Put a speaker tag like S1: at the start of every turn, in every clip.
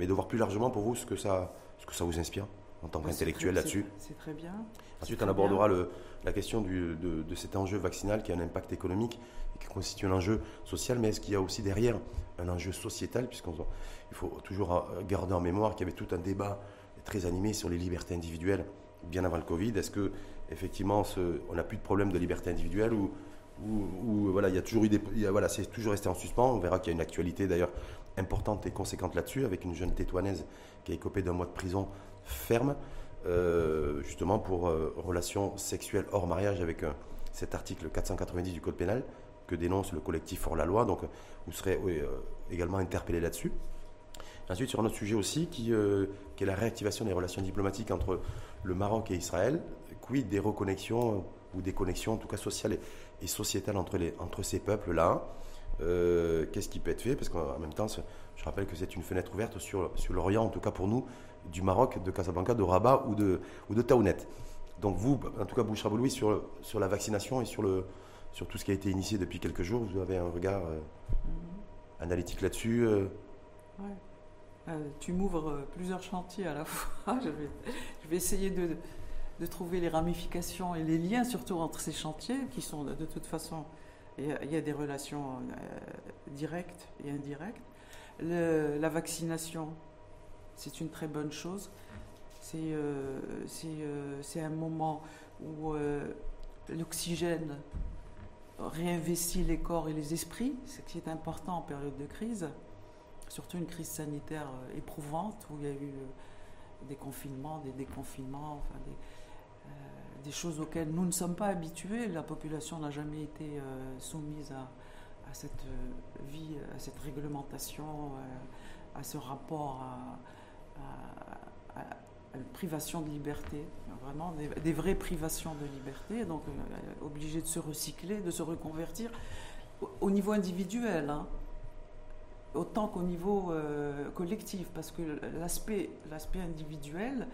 S1: mais de voir plus largement pour vous ce que ça, ce que ça vous inspire en tant qu'intellectuel là-dessus.
S2: C'est très bien.
S1: Ensuite, on abordera le, la question du, de, de, cet enjeu vaccinal qui a un impact économique et qui constitue un enjeu social, mais est-ce qu'il y a aussi derrière un enjeu sociétal, puisqu'il faut toujours garder en mémoire qu'il y avait tout un débat très animé sur les libertés individuelles bien avant le Covid. Est-ce que effectivement, ce, on n'a plus de problème de liberté individuelle ou, ou, voilà, il y a toujours eu des, voilà, c'est toujours resté en suspens. On verra qu'il y a une actualité d'ailleurs importante et conséquente là-dessus, avec une jeune tétouanaise qui a écopé d'un mois de prison ferme, euh, justement pour euh, relations sexuelles hors mariage, avec euh, cet article 490 du Code pénal que dénonce le collectif Hors la Loi. Donc, vous serez également interpellé là-dessus. Ensuite, sur un autre sujet aussi, qui, qui, est la réactivation des relations diplomatiques entre le Maroc et Israël. Quid des reconnexions ou des connexions, en tout cas sociales et, sociétales entre, les, entre ces peuples-là? Euh, Qu'est-ce qui peut être fait? Parce qu'en même temps, je rappelle que c'est une fenêtre ouverte sur, sur l'Orient, en tout cas pour nous, du Maroc, de Casablanca, de Rabat ou de, ou de Taounet. Donc vous, en tout cas Bouchra Bouloui, sur, sur la vaccination et sur, le, sur tout ce qui a été initié depuis quelques jours, vous avez un regard euh, mm-hmm. analytique là-dessus
S2: euh? tu m'ouvres plusieurs chantiers à la fois. je, vais, je vais essayer de, de trouver les ramifications et les liens surtout entre ces chantiers qui sont de, toute façon, il y, a, des relations euh, directes et indirectes. la vaccination, c'est une très bonne chose. C'est euh, euh, un moment où l'oxygène réinvestit les corps et les esprits, ce qui est important en période de crise, surtout une crise sanitaire éprouvante où il y a eu des confinements, des déconfinements, des, des choses auxquelles nous ne sommes pas habitués. La population n'a jamais été euh, soumise à, cette euh, vie, à cette réglementation, euh, à ce rapport à, privation de liberté, vraiment des, vraies privations de liberté, donc obligé de se recycler, de se reconvertir au, niveau individuel. Hein, autant qu'au niveau collectif, parce que l'aspect individuel,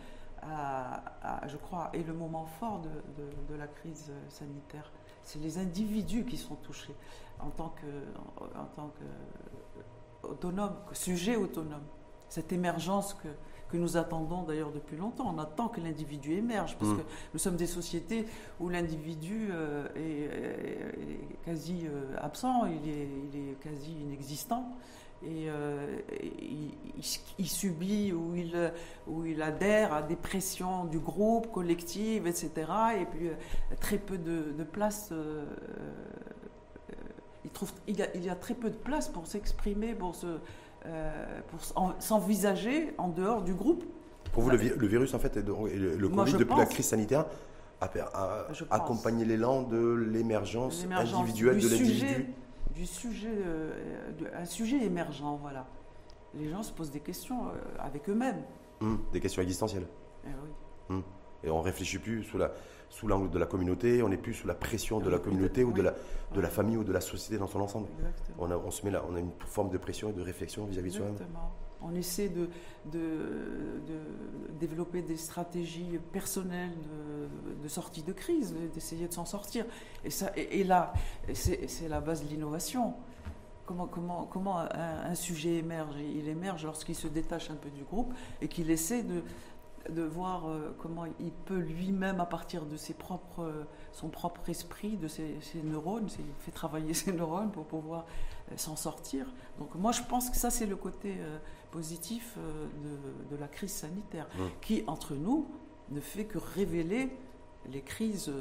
S2: je crois, est le moment fort de, la crise sanitaire. C'est les individus qui sont touchés en tant que, en, tant que autonome, sujet autonome. Cette émergence que, que nous attendons d'ailleurs depuis longtemps. On attend que l'individu émerge, parce mm. que nous sommes des sociétés où l'individu euh, est, quasi euh, absent, il est, il est, quasi inexistant et euh, il, subit ou il, ou il adhère à des pressions du groupe, collective, etc. Et puis euh, très peu de, place. Euh, il, trouve, il, y a, il y a très peu de place pour s'exprimer, pour se, pour s'envisager en dehors du groupe.
S1: Pour vous, le, virus, en fait, le, le Covid, depuis la crise sanitaire, a, accompagné l'élan de l'émergence individuelle de l'individu
S2: du sujet, euh, un sujet émergent, voilà. Les gens se posent des questions euh, avec eux-mêmes.
S1: Hum, des questions existentielles.
S2: Eh oui.
S1: Hum. Et on réfléchit plus sous la sous l'angle de la communauté, on n'est plus sous la pression de la communauté ou de la, de la famille ou de la société dans son ensemble. On, a, on se met là, on a une forme de pression et de réflexion vis-à-vis de soi-même.
S2: On essaie de, développer des stratégies personnelles de, sortie de crise, d'essayer de s'en sortir. Et, ça, et, là, c'est la base de l'innovation. Comment, comment, comment un, sujet émerge? Il émerge lorsqu'il se détache un peu du groupe et qu'il essaie de, voir euh, comment il peut lui-même, à partir de ses propres, son propre esprit, de ses, neurones, il fait travailler ses neurones pour pouvoir euh, s'en sortir. Donc moi, je pense que ça, c'est le côté euh, positif euh, de, la crise sanitaire, mmh. qui, entre nous, ne fait que révéler les crises.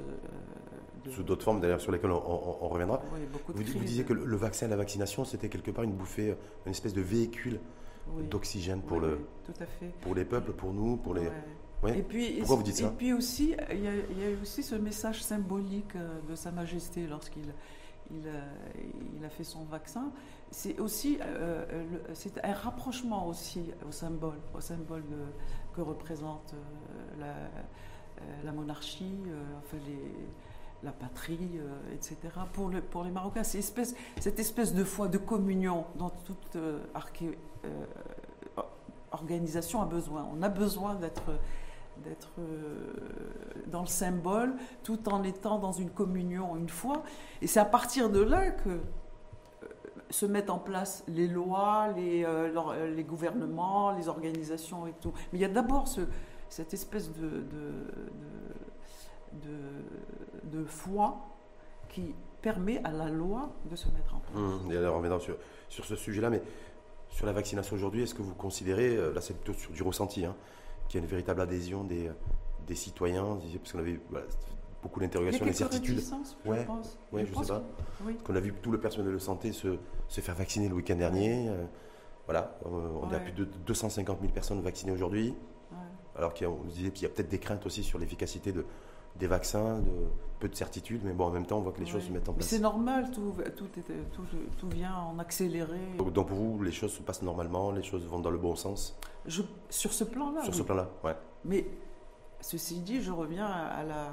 S1: De... Sous d'autres formes, d'ailleurs, sur lesquelles on, reviendra. vous, disiez que le vaccin, la vaccination, c'était quelque part une bouffée, une espèce de véhicule d'oxygène pour, le, pour les peuples, pour nous, pour les.
S2: Et puis,
S1: Pourquoi vous dites ça
S2: Et puis aussi, il y, a, il y, a, aussi ce message symbolique de Sa Majesté lorsqu'il il, il, a fait son vaccin c'est aussi euh, c'est un rapprochement aussi au symbole, au symbole que représente euh, la, euh, la, monarchie, enfin les, la patrie, etc. Pour, le, pour les Marocains, c'est espèce, cette espèce de foi, de communion dont toute organisation a besoin. On a besoin d'être d'être dans le symbole tout en étant dans une communion, une foi. Et c'est à partir de là que se mettent en place les lois, les, les, gouvernements, les organisations et tout. Mais il y a d'abord ce, cette espèce de, de, foi qui permet à la loi de se mettre en place.
S1: Mmh, et alors, on sur, sur ce sujet-là, mais sur la vaccination aujourd'hui, est-ce que vous considérez, là c'est plutôt sur du ressenti, hein, qu'il y a une véritable adhésion des, des citoyens Parce qu'on avait beaucoup d'interrogations,
S2: d'incertitudes.
S1: Ouais,
S2: je pense.
S1: Ouais, je, sais pas. Qu'on a vu tout le personnel de santé se, se faire vacciner le week-end dernier. Euh, voilà, euh, on a plus de 250 000 personnes vaccinées aujourd'hui. Alors qu'on disait qu'il y a peut-être des craintes aussi sur l'efficacité de, des vaccins, de peu de certitudes, mais bon, en même temps, on voit que les choses se mettent en place.
S2: C'est normal, tout, tout, tout, tout, vient en accéléré.
S1: Donc, pour vous, les choses se passent normalement, les choses vont dans le bon sens?
S2: Je, Sur ce plan-là.
S1: Sur ce plan-là, ouais.
S2: Mais Ceci dit, je reviens à la,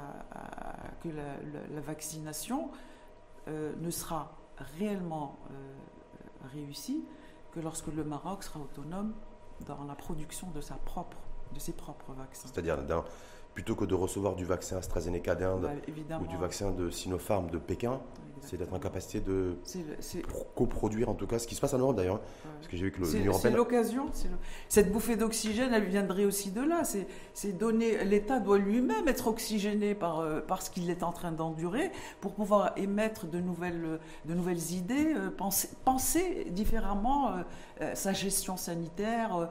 S2: que la, vaccination euh, ne sera réellement euh, réussie que lorsque le Maroc sera autonome dans la production de, sa propre, de ses propres vaccins.
S1: C'est-à-dire plutôt que de recevoir du vaccin AstraZeneca d'Inde ou du vaccin de Sinopharm de Pékin, c'est d'être en capacité de coproduire en tout cas ce qui se passe en Europe d'ailleurs. Parce que j'ai vu que
S2: l'Union C'est l'occasion. Cette bouffée d'oxygène, elle viendrait aussi de là. C'est donner. L'État doit lui-même être oxygéné par, euh, par ce qu'il est en train d'endurer pour pouvoir émettre de nouvelles, de nouvelles idées, euh, penser, penser différemment euh, sa gestion sanitaire,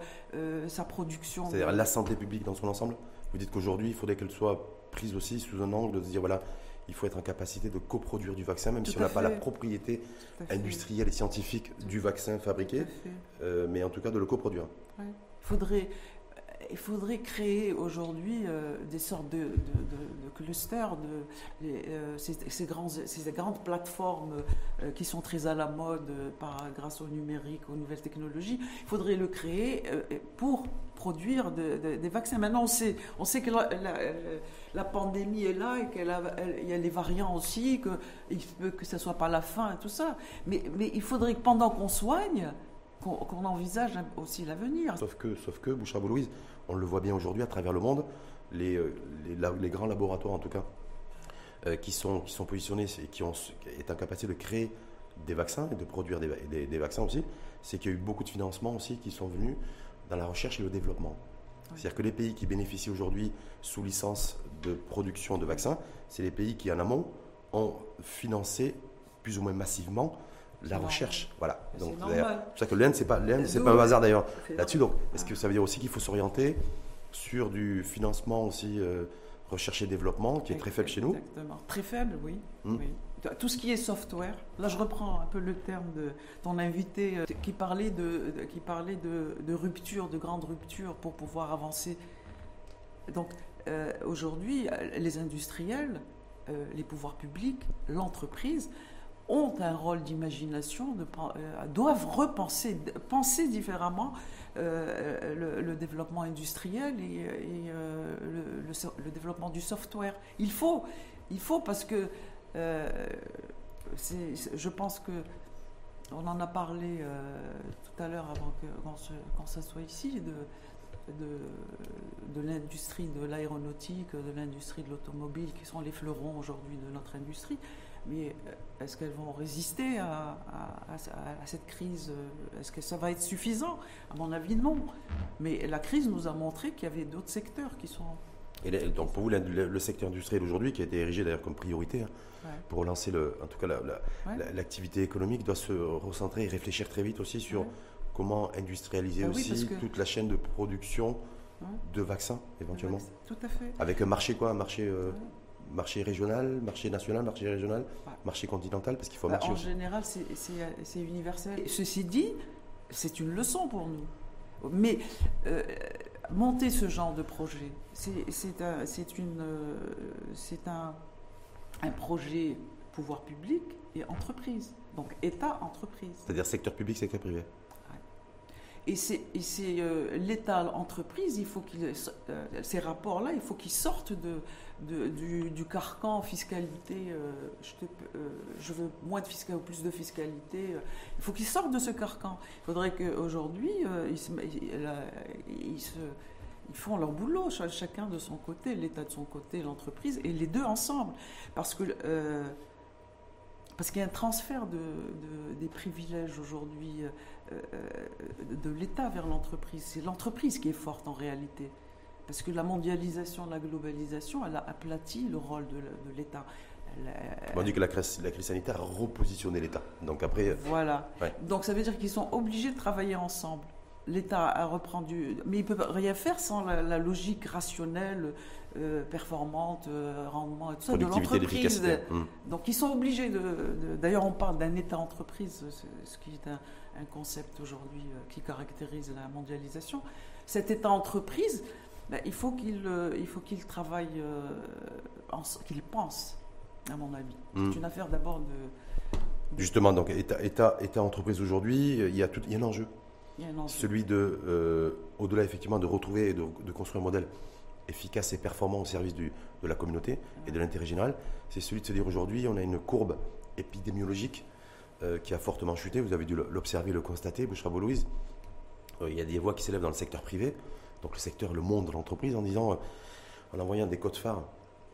S2: sa production.
S1: C'est-à-dire la santé publique dans son ensemble Vous dites qu'aujourd'hui, il faudrait qu'elle soit prise aussi sous un angle de se dire voilà, il faut être en capacité de coproduire du vaccin, même si on n'a pas la propriété industrielle et scientifique du vaccin fabriqué, euh, mais en tout cas de le coproduire.
S2: Il faudrait il faudrait créer aujourd'hui euh, des sortes de, clusters, de, euh, ces, grandes plateformes qui sont très à la mode par, grâce au numérique, aux nouvelles technologies. Il faudrait le créer pour produire des vaccins. Maintenant, on sait, que la, pandémie est là et qu'il y a les variants aussi, peut que ce ne soit pas la fin et tout ça. Mais, il faudrait que pendant qu'on soigne, qu'on envisage aussi l'avenir.
S1: Sauf que, sauf que Bouchard-Louise, on le voit bien aujourd'hui à travers le monde, les, euh, les, grands laboratoires en tout cas, euh, qui, sont, qui sont positionnés et qui ont, est en capacité de créer des vaccins et de produire des, des vaccins aussi, c'est qu'il y a eu beaucoup de financements aussi qui sont venus dans la recherche et le développement. C'est-à-dire que les pays qui bénéficient aujourd'hui sous licence de production de vaccins, c'est les pays qui en amont ont financé plus ou moins massivement la recherche. Voilà.
S2: Donc, c'est pour
S1: ça que l'Inde, c'est pas c'est pas un hasard d'ailleurs là-dessus. Donc, est-ce que ça veut dire aussi qu'il faut s'orienter sur du financement aussi euh, recherche et développement qui est très faible chez nous
S2: Exactement. Très faible, oui. Hmm. oui tout ce qui est software, là je reprends un peu le terme de ton invité euh, qui parlait de, qui parlait de, rupture, de grande rupture pour pouvoir avancer. Donc euh, aujourd'hui, les industriels, les pouvoirs publics, l'entreprise ont un rôle d'imagination, doivent repenser, penser différemment le, développement industriel et, le, développement du software. Il faut, il faut parce que euh, je pense que on en a parlé euh, tout à l'heure avant qu'on ça soit ici, de l'industrie de l'aéronautique, de l'industrie de l'automobile, qui sont les fleurons aujourd'hui de notre industrie. Mais euh, est-ce qu'elles vont résister à, à, cette crise Est-ce que ça va être suffisant? À mon avis, non. Mais la crise nous a montré qu'il y avait d'autres secteurs qui sont...
S1: Et donc pour vous, le, secteur industriel aujourd'hui, qui a été érigé d'ailleurs comme priorité, hein, pour relancer le, en tout cas l'activité économique, doit se recentrer et réfléchir très vite aussi sur comment industrialiser bah aussi toute la chaîne de production de vaccins éventuellement.
S2: Tout à fait.
S1: Avec un marché quoi, un marché. Euh, marché régional, marché national, marché régional, marché continental, parce qu'il faut
S2: bah,
S1: marcher. En
S2: général, c'est universel. ceci dit, c'est une leçon pour nous. Mais euh, monter ce genre de projet, c'est un, une, euh, c'est un, un projet pouvoir public et entreprise. Donc État-entreprise.
S1: C'est-à-dire secteur public, secteur privé.
S2: Et c'est euh, l'État-entreprise, il faut qu'il euh, ces rapports-là, il faut qu'ils sortent du, du, carcan fiscalité. Euh, je, je, veux moins de fiscalité ou plus de fiscalité. il faut qu'ils sortent de ce carcan. Il faudrait qu'aujourd'hui, ils, font leur boulot, chacun de son côté, l'État de son côté, l'entreprise, et les deux ensemble. Parce euh, qu'il y a un transfert de, des privilèges aujourd'hui de l'État vers l'entreprise. C'est l'entreprise qui est forte en réalité. Parce que la mondialisation, la globalisation, elle a aplati le rôle de, l'État.
S1: On dit que la crise, la crise sanitaire a repositionné l'État. Donc après.
S2: Voilà. Donc ça veut dire qu'ils sont obligés de travailler ensemble. L'État a repris, mais il ne peut rien faire sans la, logique rationnelle, euh, performante, euh, rendement et tout ça de l'entreprise. Hmm. Donc ils sont obligés de. D'ailleurs, on parle d'un État-entreprise, ce qui est un, concept aujourd'hui euh, qui caractérise la mondialisation. Cet État-entreprise, ben, il faut qu'il il faut qu'il travaille, qu'il pense, à mon avis. Hmm. C'est une affaire d'abord de,
S1: Justement, donc État, État, État entreprise aujourd'hui, il y a tout, il y a un enjeu celui de, au-delà effectivement de retrouver et de, construire un modèle efficace et performant au service de la communauté et de l'intérêt général, c'est celui de se dire aujourd'hui, on a une courbe épidémiologique euh, qui a fortement chuté. Vous avez dû l'observer, le constater, Bouchra Louise. Euh, il y a des voix qui s'élèvent dans le secteur privé, donc le secteur, le monde de l'entreprise, en disant, en envoyant des codes phares,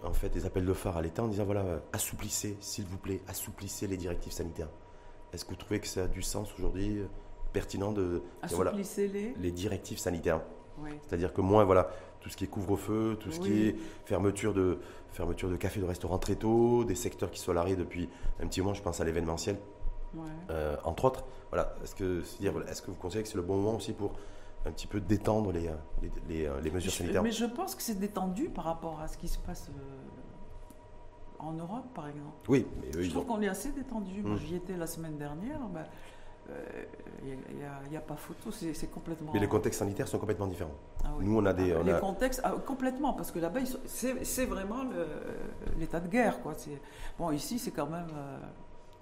S1: en fait, des appels de phare à l'État, en disant voilà, assouplissez, s'il vous plaît, assouplissez les directives sanitaires. Est-ce que vous trouvez que ça a du sens aujourd'hui pertinent de,
S2: voilà, les...
S1: les directives sanitaires? C'est-à-dire que moins, voilà, tout ce qui est couvre-feu, tout ce qui est fermeture de, fermeture de cafés, de restaurants très tôt, des secteurs qui sont à depuis un petit moment, je pense à l'événementiel, euh, entre autres. Voilà, est-ce que, est-ce que vous considérez que c'est le bon moment aussi pour un petit peu détendre les, les, les, euh, les mesures sanitaires?
S2: Mais je pense que c'est détendu par rapport à ce qui se passe euh, en Europe, par exemple.
S1: Oui,
S2: mais je trouve qu'on est assez détendu. Moi, hum. j'y étais la semaine dernière. Ben, il euh, n'y a, pas photo, c'est complètement.
S1: Mais les contextes sanitaires sont complètement différents. Ah Nous, on a des.
S2: Ah, les contextes, ah, complètement, parce que là-bas, c'est vraiment l'état de guerre. Quoi. Bon, ici, c'est quand même. Euh,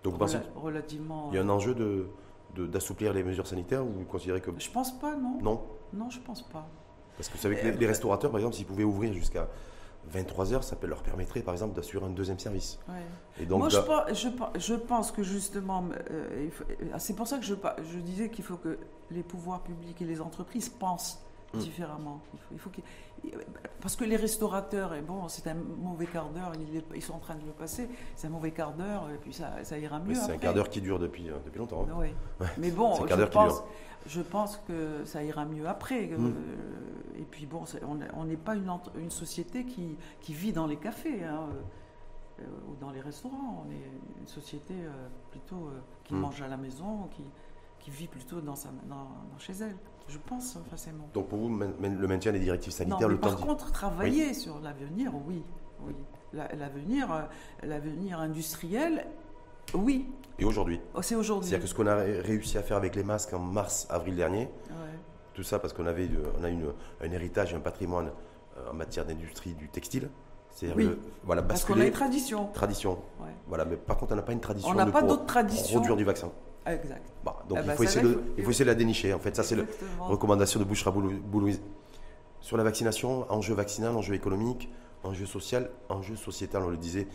S1: Donc, vous pensez relativement. Il y a un enjeu de d'assouplir les mesures sanitaires ou vous considérez que.
S2: Je pense pas, non.
S1: Non
S2: Non, je pense pas.
S1: Parce que vous savez que les restaurateurs, par exemple, s'ils pouvaient ouvrir jusqu'à 23 heures, ça leur permettrait par exemple d'assurer un deuxième service.
S2: Et donc, Moi, je, je, pense que justement, euh, c'est pour ça que je, je disais qu'il faut que les pouvoirs publics et les entreprises pensent hmm. différemment. Il faut, parce que les restaurateurs, et bon, c'est un mauvais quart d'heure, ils, sont en train de le passer, c'est un mauvais quart d'heure, et puis ça, ça ira mieux.
S1: C'est un quart d'heure qui dure depuis, euh, depuis longtemps.
S2: Hein. Oui. Mais bon, je pense, je pense que ça ira mieux après. Hmm. Euh, et puis bon, on n'est pas une, une, société qui, qui, vit dans les cafés hein, euh, ou dans les restaurants. On est une société plutôt qui hmm. mange à la maison, qui, qui vit plutôt dans, sa, dans, chez elle. Je pense forcément.
S1: Donc pour vous, le maintien des directives sanitaires, le
S2: Par contre, travailler sur l'avenir, oui. oui. L'avenir, euh, l'avenir industriel, oui.
S1: Et aujourd'hui
S2: oh, C'est aujourd'hui.
S1: C'est-à-dire que ce qu'on a réussi à faire avec les masques en mars, avril dernier, tout ça parce qu'on avait on a une, un héritage, un patrimoine euh, en matière d'industrie du textile.
S2: C'est oui. voilà, parce qu'on a une tradition.
S1: Tradition. Voilà, mais par contre, on n'a pas une tradition. On
S2: n'a pas d'autres traditions.
S1: Produire du vaccin.
S2: Exact.
S1: Donc ah il, bah, faut essayer de, il, faut essayer de, la dénicher. En fait, ça c'est la recommandation de Bouchra Boulouise. Sur la vaccination, enjeu vaccinal, enjeu économique, enjeu social, enjeu sociétal. On le disait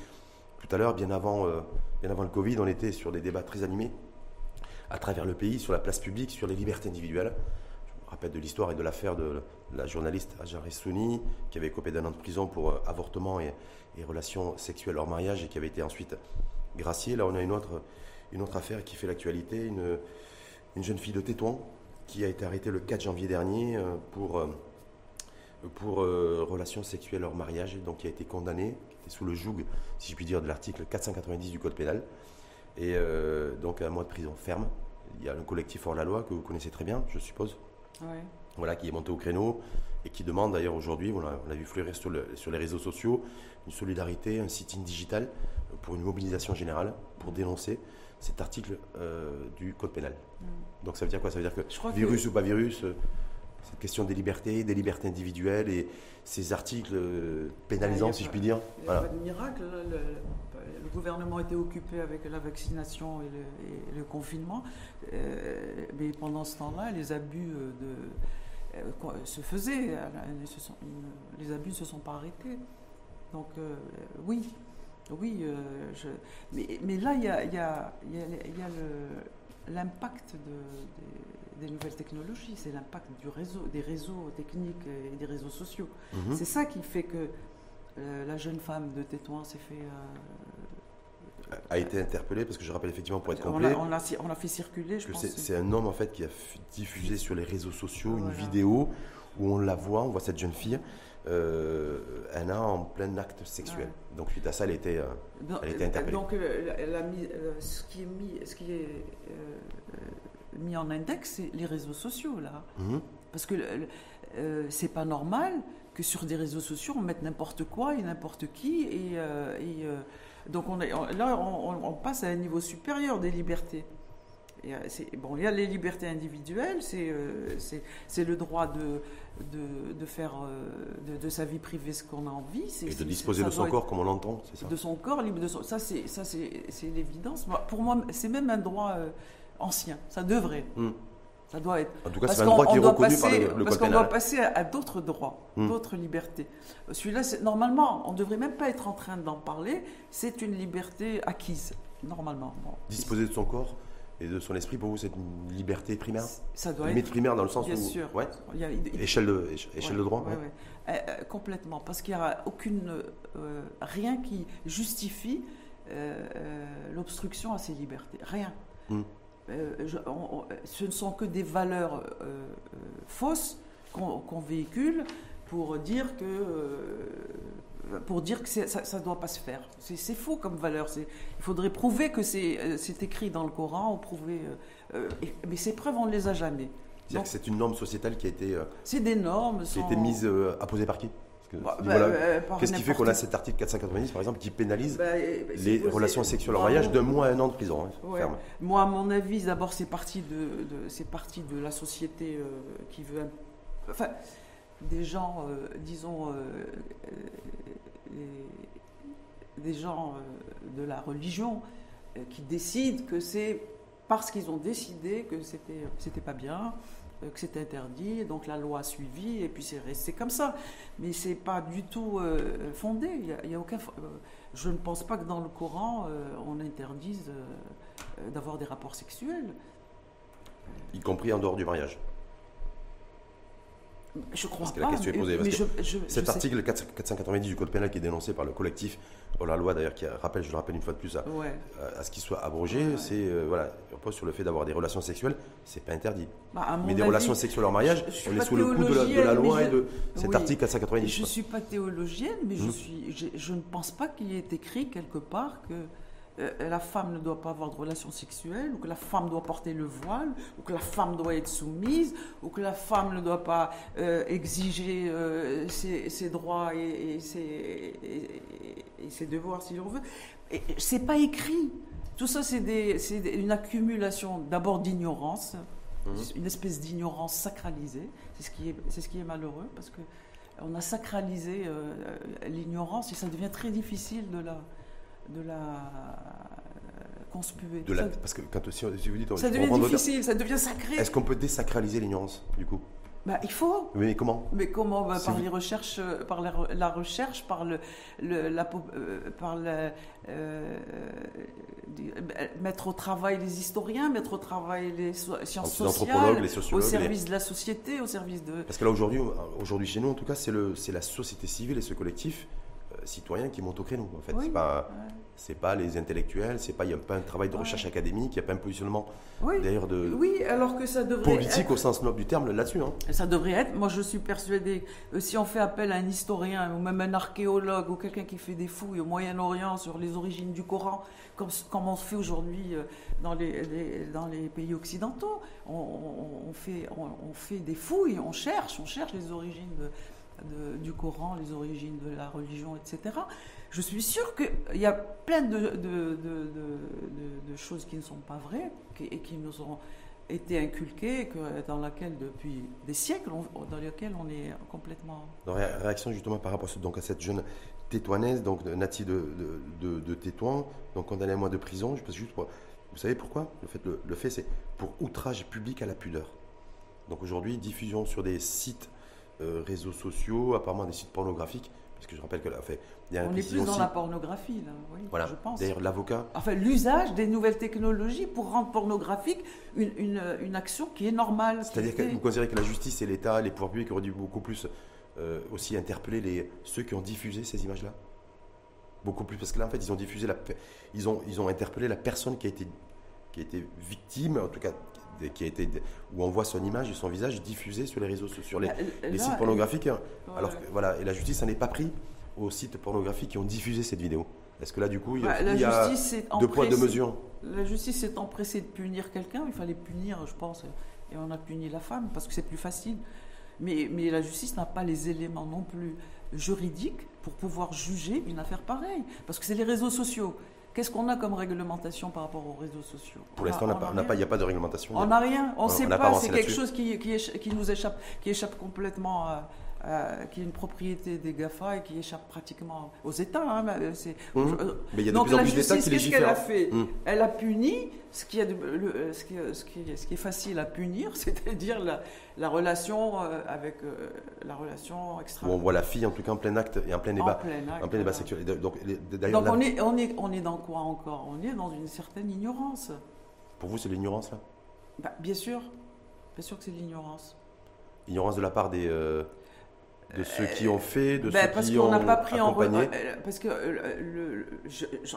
S1: tout à l'heure, bien avant, euh, bien avant le Covid, on était sur des débats très animés à travers le pays, sur la place publique, sur les libertés individuelles. Je me rappelle de l'histoire et de l'affaire de la journaliste Ajar Souni, qui avait copé d'un an de prison pour euh, avortement et, et, relations sexuelles hors mariage et qui avait été ensuite graciée. Là, on a une autre une autre affaire qui fait l'actualité, une, une, jeune fille de Tétouan qui a été arrêtée le 4 janvier dernier euh, pour, euh, pour euh, relations sexuelles hors mariage, donc qui a été condamnée, qui était sous le joug, si je puis dire, de l'article 490 du Code pénal, et donc un mois de prison ferme. Il y a un collectif hors la loi que vous connaissez très bien, je suppose. Voilà, qui est monté au créneau et qui demande d'ailleurs aujourd'hui, on l'a vu fleurir sur, le, sur les réseaux sociaux, une solidarité, un sitting digital pour une mobilisation générale, pour dénoncer cet article euh, du code pénal. Mm. Donc ça veut dire quoi? Ça veut dire que virus ou pas virus, euh, cette question des libertés, des libertés individuelles et ces articles euh, pénalisants, si je puis dire.
S2: Il n'y a pas de miracle. Le, gouvernement était occupé avec la vaccination et le, confinement, mais pendant ce temps-là, les abus de, se faisaient. les abus ne se sont pas arrêtés. Donc oui, oui, euh, je... mais, mais, là, il y a, y a, y a l'impact de, des nouvelles technologies, c'est l'impact du réseau, des réseaux techniques et des réseaux sociaux. Mhm. C'est ça qui fait que euh, la jeune femme de Tétouan s'est fait
S1: a été interpellé parce que je rappelle effectivement pour être complet
S2: a, on, a, on fait circuler, je
S1: que
S2: pense.
S1: c'est un homme en fait qui a diffusé sur les réseaux sociaux une vidéo où on la voit, on voit cette jeune fille, euh, Anna en plein acte sexuel. Donc suite à ça, elle était, euh,
S2: Donc,
S1: elle été interpellée.
S2: Donc, euh, euh, ce qui est mis, ce qui est euh, euh, mis en index, c'est les réseaux sociaux là,
S1: mhm.
S2: parce que euh, c'est pas normal que sur des réseaux sociaux on mette n'importe quoi et n'importe qui et, euh, et, euh, donc on est, on- là on passe à un niveau supérieur des libertés. Et, euh, c'est- bon, il y a les libertés individuelles, c'est euh, le droit de, de, de faire euh, de, de sa vie privée ce qu'on a envie.
S1: et de disposer de son
S2: être-
S1: corps comme on l'entend, c'est ça?
S2: De son corps, libre de son. Ça, c'est l'évidence. Pour moi, c'est même un droit euh, ancien. Ça devrait.
S1: Hmm.
S2: Ça doit être.
S1: En tout cas, c'est un droit qui est reconnu par le, le
S2: Parce qu'on doit passer à, à d'autres droits,
S1: Hmm.
S2: d'autres libertés. Celui-là, normalement, on ne devrait même pas être en train d'en parler. C'est une liberté acquise, normalement. Bon.
S1: Disposer de son corps et de son esprit, pour vous, c'est une liberté primaire
S2: Ça doit
S1: Limite
S2: être.
S1: primaire dans le sens
S2: Bien
S1: où.
S2: sûr.
S1: Ouais.
S2: Il y a- il-
S1: Échelle de, éche- échelle
S2: Ouais,
S1: de droit
S2: ouais. Euh, euh, complètement, parce qu'il n'y a aucune, euh, rien qui justifie euh, l'obstruction à ces libertés. Rien.
S1: Hmm.
S2: Je- on- on- ce ne sont que des valeurs fausses qu'on véhicule pour dire que pour dire que ça ne doit pas se faire. C'est faux comme valeur. Il faudrait prouver que c'est euh, écrit dans le Coran, ou prouver, euh, euh, et- mais ces preuves, on ne les a jamais.
S1: C'est-à-dire que c'est une norme sociétale qui a été, euh,
S2: C'est des normes.
S1: qui a été mise euh, à poser par qui?
S2: Bah, bah,
S1: voilà, Qu'est-ce qui fait qu'on a cet article 490, par exemple, qui pénalise
S2: Bah,
S1: les
S2: posé-
S1: relations sexuelles en mariage d'un mois à un an de prison hein,
S2: Ouais. Moi, à mon avis, d'abord, c'est parti de, de- parti de la société qui veut. Enfin, des gens, euh, disons, euh, euh, des gens de la religion qui décident que c'est parce qu'ils ont décidé que c'était pas bien, que c'était interdit, donc la loi a suivi et puis c'est resté comme ça. Mais c'est pas du tout fondé. Y a, aucun. je ne pense pas que dans le Coran on interdise d'avoir des rapports sexuels.
S1: y compris en dehors du mariage.
S2: Je crois
S1: Parce que
S2: pas.
S1: la question est posée, parce que
S2: je- je-
S1: Cet article 4- 490 du Code pénal qui est dénoncé par le collectif, oh la loi d'ailleurs, qui rappelle, je le rappelle une fois de plus, à,
S2: Ouais.
S1: à ce qu'il soit abrogé,
S2: Ouais, ouais.
S1: c'est euh, voilà, on repose sur le fait d'avoir des relations sexuelles, c'est pas interdit.
S2: Bah,
S1: Mais des
S2: avis,
S1: relations sexuelles en mariage, on est sous le coup de la, de la
S2: théologienne,
S1: loi et de cet
S2: oui.
S1: article 490.
S2: Je ne suis pas théologienne, mais je, suis, je, je ne pense pas qu'il y ait écrit quelque part que la femme ne doit pas avoir de relations sexuelles, ou que la femme doit porter le voile, ou que la femme doit être soumise, ou que la femme ne doit pas euh, exiger euh, ses, ses droits et, et ses, et- et- et ses devoirs, si l'on veut. C'est pas écrit. Tout ça, c'est une accumulation d'abord d'ignorance,
S1: Mhm.
S2: une espèce d'ignorance sacralisée. C'est ce qui est, c'est ce qui est malheureux parce que on a sacralisé euh, l'ignorance et ça devient très difficile de la, de la euh, conspuer.
S1: De la-
S2: ça,
S1: parce que quand si, vous dites,
S2: ça devient difficile, ça devient sacré.
S1: Est-ce qu'on peut désacraliser l'ignorance du coup?
S2: Bah, il faut.
S1: Mais comment?
S2: Mais comment? Bah,
S1: Si
S2: Par
S1: vous-
S2: les recherches, euh, par la, re- la recherche, par le, le- la, euh, par le, euh, euh, mettre au travail les historiens, mettre au travail les so- sciences
S1: Les
S2: sociales,
S1: les
S2: au
S1: sociologues, les-
S2: service de la société, au service de.
S1: Parce que là aujourd'hui, aujourd'hui chez nous en tout cas, c'est le, c'est la société civile et ce collectif euh, citoyen qui monte au créneau. En fait,
S2: Oui.
S1: c'est pas,
S2: Ouais.
S1: pas les intellectuels, c'est pas, il y a pas un travail de
S2: Ouais.
S1: recherche académique, il n'y a pas un positionnement
S2: Oui.
S1: d'ailleurs de
S2: Oui, alors que ça devrait
S1: politique
S2: être-
S1: au sens noble du terme là-dessus. Hein.
S2: Ça devrait être. Moi, je suis persuadée, si on fait appel à un historien ou même un archéologue ou quelqu'un qui fait des fouilles au Moyen-Orient sur les origines du Coran, comme, comme on fait aujourd'hui euh, dans les, les- dans les pays occidentaux, on fait, on, on fait des fouilles, on cherche, on cherche les origines de- du Coran, les origines de la religion, etc. Je suis sûre qu'il y a plein de, choses qui ne sont pas vraies et qui nous ont été inculquées, que, dans laquelle depuis des siècles, on- dans lesquelles on est complètement...
S1: Réaction justement par rapport donc, à cette jeune tétouanaise, donc de, de, Tétouan, donc condamnée à un mois de prison. Je juste vous savez pourquoi? Le fait c'est pour outrage public à la pudeur. Donc aujourd'hui, diffusion sur des sites euh, réseaux sociaux, apparemment des sites pornographiques, parce que je rappelle qu'elle a fait. Il y a un
S2: On est plus dans
S1: aussi-
S2: la pornographie, là, oui,
S1: Voilà.
S2: je pense.
S1: D'ailleurs, l'avocat,
S2: Enfin, l'usage des nouvelles technologies pour rendre pornographique une, une, une action qui est normale.
S1: c'est-à-dire que vous considérez que la justice et l'État, les pouvoirs publics auraient dû beaucoup plus euh, aussi interpeller les, ceux qui ont diffusé ces images-là beaucoup plus parce que là en fait ils ont diffusé la, ils ont ils ont interpellé la personne qui a été qui a été victime, en tout cas qui a été où on voit son image et son visage diffusé sur les réseaux sur les, les sites pornographiques. Alors voilà, et la justice n'en est pas pris aux sites pornographiques qui ont diffusé cette vidéo. Est-ce que là, du coup, il y a,
S2: bah, deux poids, deux mesures La justice s'est empressée de punir quelqu'un. Il fallait punir, je pense, et on a puni la femme parce que c'est plus facile. Mais, mais la justice n'a pas les éléments non plus juridiques pour pouvoir juger une affaire pareille. Parce que c'est les réseaux sociaux. Qu'est-ce qu'on a comme réglementation par rapport aux réseaux sociaux
S1: Pour l'instant, il n'y a, pas de réglementation.
S2: On n'a rien. On ne sait pas. C'est quelque chose qui, qui, qui, nous échappe, qui échappe complètement à, euh, qui est une propriété des GAFA et qui échappe pratiquement aux États. Hein,
S1: c'est, mmh. Mais il y a de plus en plus d'États qui légifèrent.
S2: Qu'elle a fait mmh. Elle a puni ce qui, est, le, ce, qui, ce, qui ce qui est facile à punir, c'est-à-dire la, la, relation euh, avec euh, la relation extra.
S1: on voit la fille en tout cas en plein acte et en plein débat, en
S2: plein, acte,
S1: en plein débat sexuel.
S2: Donc, donc on, est, on, est, on est dans quoi encore? On est dans une certaine ignorance.
S1: Pour vous, c'est l'ignorance là?
S2: Bah, Bien sûr, bien sûr que c'est l'ignorance.
S1: Ignorance de la part des de ceux qui ont fait, de ben, ceux qui ont pas pris accompagné. En,
S2: euh, parce que euh, le,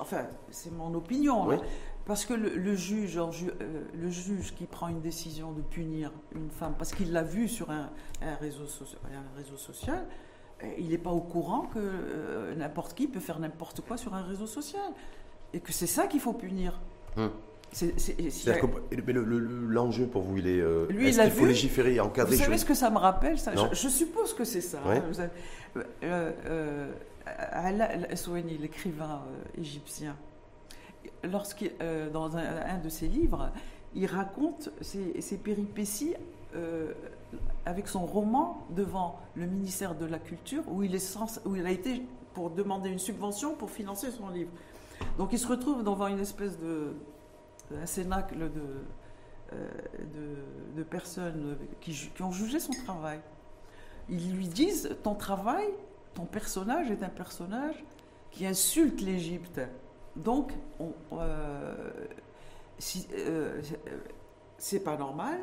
S2: enfin, c'est mon opinion. Hein. parce que le, juge, euh, le juge qui prend une décision de punir une femme parce qu'il l'a vue sur un, réseau, un réseau social, il n'est pas au courant que n'importe qui peut faire n'importe quoi sur un réseau social et que c'est ça qu'il faut punir. Hum.
S1: Mais l'enjeu pour vous, il est. Euh, est-ce qu'il faut légiférer et encadrer
S2: Vous savez ce que ça me rappelle ça? Je, suppose que c'est ça. Hein, euh, euh, l'écrivain égyptien, lorsqu'il, dans un, de ses livres, il raconte ses, péripéties avec son roman devant le ministère de la Culture, où il, est où il a été pour demander une subvention pour financer son livre. Donc il se retrouve devant une espèce de un cénacle de, euh, de, personnes qui, qui, ont jugé son travail. Ils lui disent Ton travail, ton personnage est un personnage qui insulte l'Égypte. Donc, euh, si, euh, c'est pas normal.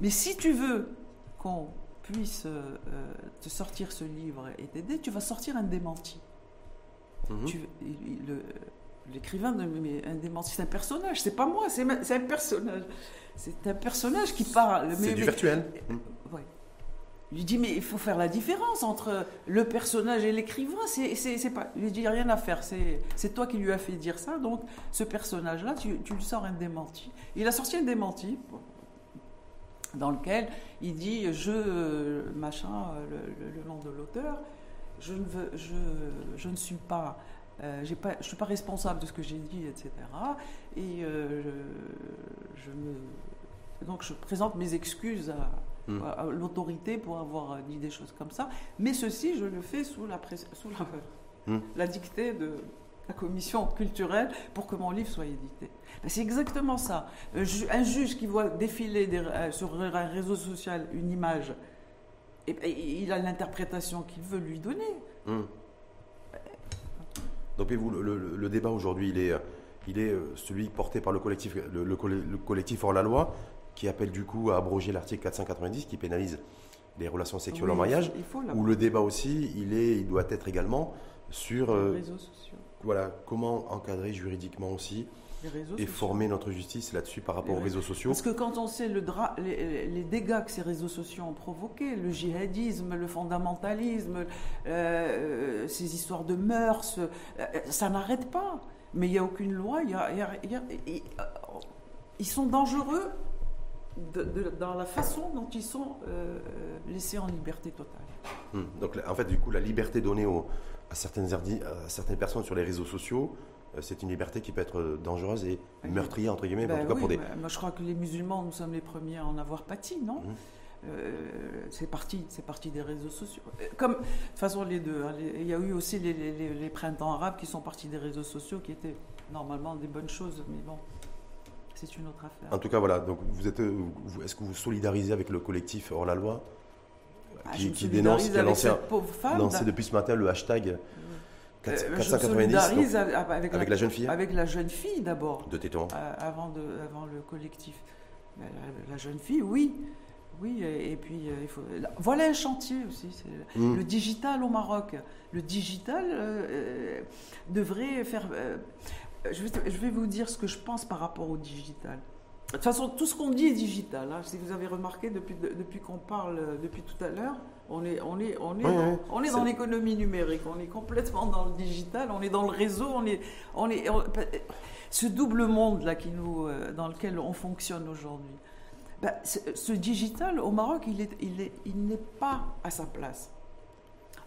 S2: Mais si tu veux qu'on puisse te sortir ce livre et t'aider, tu vas sortir un démenti. Mhm. tu, le, l'écrivain c'est un personnage, c'est pas moi, c'est un personnage. C'est un personnage qui parle.
S1: C'est du virtuel.
S2: Euh, il lui dit, mais il faut faire la différence entre le personnage et l'écrivain. C'est, pas, il lui dit, rien à faire. C'est, toi qui lui as fait dire ça. Donc, ce personnage-là, tu, lui sors un démenti. Il a sorti un démenti dans lequel il dit, je, machin, le, nom de l'auteur, je ne, veux, je, je ne suis pas euh, je ne suis pas responsable de ce que j'ai dit, etc. Et euh, je, me, donc je présente mes excuses hmm. à, l'autorité pour avoir dit des choses comme ça. Mais ceci, je le fais sous la, sous la, hmm. la dictée de la commission culturelle pour que mon livre soit édité. Ben, c'est exactement ça. Un juge qui voit défiler euh, sur un réseau social une image, et, il a l'interprétation qu'il veut lui donner. Hmm.
S1: Donc vous, le, débat aujourd'hui, il est, il est euh, celui porté par le collectif, le, collectif hors la loi, qui appelle du coup à abroger l'article 490 qui pénalise les relations sexuelles en mariage. Où le débat aussi, il, est, il doit être également sur
S2: les euh, réseaux sociaux.
S1: Voilà, comment encadrer juridiquement aussi et former notre justice là-dessus par rapport aux réseaux sociaux.
S2: Parce que quand on sait le les, dégâts que ces réseaux sociaux ont provoqués, le djihadisme, le fondamentalisme, euh, ces histoires de mœurs, euh, ça n'arrête pas. Mais il n'y a aucune loi, y a, ils sont dangereux dans la façon dont ils sont euh, laissés en liberté totale.
S1: Hum, donc en fait, du coup, la liberté donnée à, certaines, à certaines personnes sur les réseaux sociaux, c'est une liberté qui peut être dangereuse et meurtrière, entre guillemets, en tout cas pour des...
S2: Moi, je crois que les musulmans, nous sommes les premiers à en avoir pâti, non mmh. euh, c'est parti, c'est parti des réseaux sociaux. Euh, comme, de toute façon, les deux. Hein, il y a eu aussi les, printemps arabes qui sont partis des réseaux sociaux, qui étaient normalement des bonnes choses, mais bon, c'est une autre affaire.
S1: En tout cas, voilà. Donc, vous êtes, est-ce que vous solidarisez avec le collectif hors la loi,
S2: ah, qui, dénonce, qui a lancé,
S1: lancé depuis ce matin le hashtag
S2: 490 euh,
S1: avec, la, jeune fille
S2: Avec la jeune fille d'abord.
S1: De Téton
S2: euh, avant, de, avant le collectif. La, jeune fille, oui. Oui, et, puis il faut. Voilà un chantier aussi. Mm. Le digital au Maroc. Le digital devrait faire. je, vais, vous dire ce que je pense par rapport au digital. De toute façon, tout ce qu'on dit est digital. Hein. Si vous avez remarqué depuis, depuis qu'on parle depuis tout à l'heure, on est, on est, on est, dans, on est, dans l'économie numérique, on est complètement dans le digital, on est dans le réseau, on est, on est, ce double monde là qui nous, euh, dans lequel on fonctionne aujourd'hui. Ben, ce, digital au Maroc, il est, il est, il n'est pas à sa place.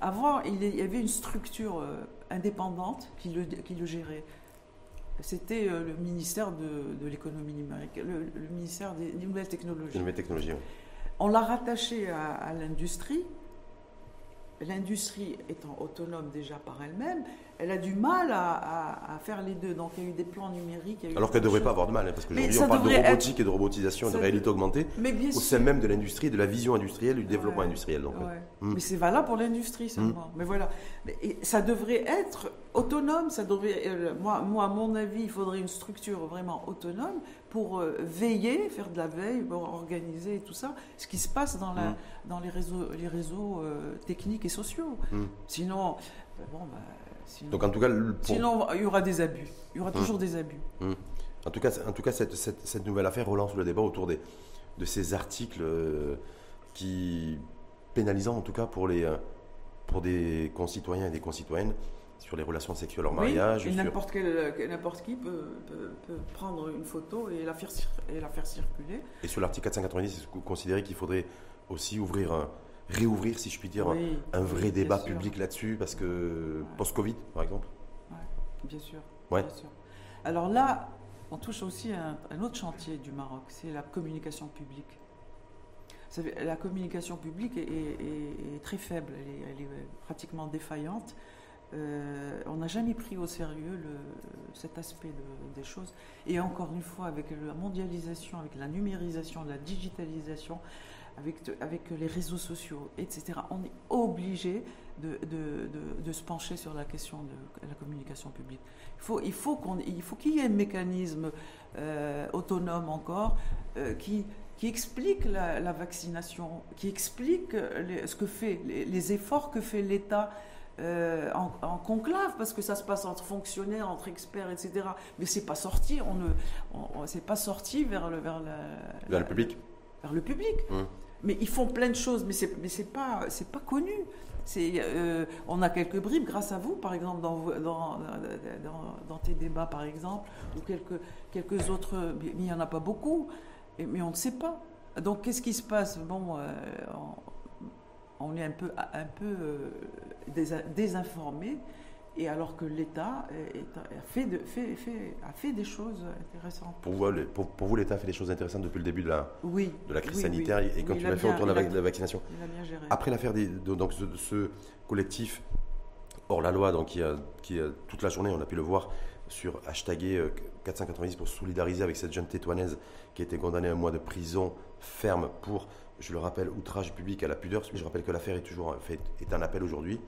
S2: Avant, il, y avait une structure euh, indépendante qui le, qui le gérait. C'était euh, le ministère de, de l'économie numérique, le, ministère des nouvelles technologies.
S1: nouvelles technologies.
S2: On l'a rattaché à, l'industrie. L'industrie étant autonome déjà par elle-même, elle a du mal à, faire les deux. Donc il y a eu des plans numériques.
S1: Alors qu'elle ne devrait pas avoir de mal, hein, parce qu'aujourd'hui on parle de robotique et de robotisation, de réalité augmentée, au sein même de l'industrie, de la vision industrielle, du développement industriel. Donc,
S2: hmm. Mais c'est valable pour l'industrie seulement. Hmm. Mais voilà, ça devrait être autonome. Ça devrait, euh, moi, moi, à mon avis, il faudrait une structure vraiment autonome pour euh, veiller, faire de la veille, organiser tout ça, ce qui se passe dans, la, mm. dans les réseaux, les réseaux euh, techniques et sociaux. Mm. Sinon, ben bon, sinon,
S1: Donc en tout cas,
S2: sinon, il y aura des abus. Il y aura mm. toujours des abus.
S1: En tout cas, en tout cas cette, cette, cette, nouvelle affaire relance le débat autour des, de ces articles euh, qui pénalisant en tout cas pour, les, pour des concitoyens et des concitoyennes sur les relations sexuelles hors mariage.
S2: Oui, n'importe qui peut, prendre une photo et la faire, et la faire circuler.
S1: Et sur l'article 490, vous considérez qu'il faudrait aussi ouvrir un, réouvrir, si je puis dire, un, vrai débat public là-dessus, parce que post-Covid, par exemple?
S2: Oui, bien sûr. Ouais. Alors là, on touche aussi à un, autre chantier du Maroc, c'est la communication publique. La communication publique est, très faible, elle est pratiquement défaillante. Euh, on n'a jamais pris au sérieux cet aspect des choses. Et encore une fois, avec la mondialisation, avec la numérisation, la digitalisation, avec, les réseaux sociaux, etc., on est obligé de, se pencher sur la question de la communication publique. Il faut, il faut qu'il y ait un mécanisme euh, autonome encore euh, qui, explique la, vaccination, qui explique ce que fait, les efforts que fait l'État euh, en, conclave parce que ça se passe entre fonctionnaires, entre experts, etc. Mais c'est pas sorti, on ne, c'est pas sorti vers le vers,
S1: le public.
S2: Vers le public. Mais ils font plein de choses, mais c'est mais c'est pas c'est pas connu. C'est, euh, on a quelques bribes grâce à vous, par exemple, dans, dans, dans, tes débats, par exemple, ou quelques, quelques autres, mais il n'y en a pas beaucoup, mais on ne sait pas. Donc, qu'est-ce qui se passe? Bon, euh, on est un peu, un peu euh, désinformé, et alors que l'État a fait, de, fait, fait, a fait des choses intéressantes.
S1: Pour vous, pour, vous l'État a fait des choses intéressantes depuis le début de la,
S2: oui,
S1: de la crise sanitaire et quand tu l'as fait autour de la, vaccination. Après l'affaire de, donc, ce collectif hors la loi, donc qui, a, qui a, toute la journée, on a pu le voir sur hashtagué 490 euh, pour solidariser avec cette jeune tétouanaise qui a été condamnée à un mois de prison ferme pour je le rappelle, outrage public à la pudeur. Je rappelle que l'affaire est toujours fait, est un appel aujourd'hui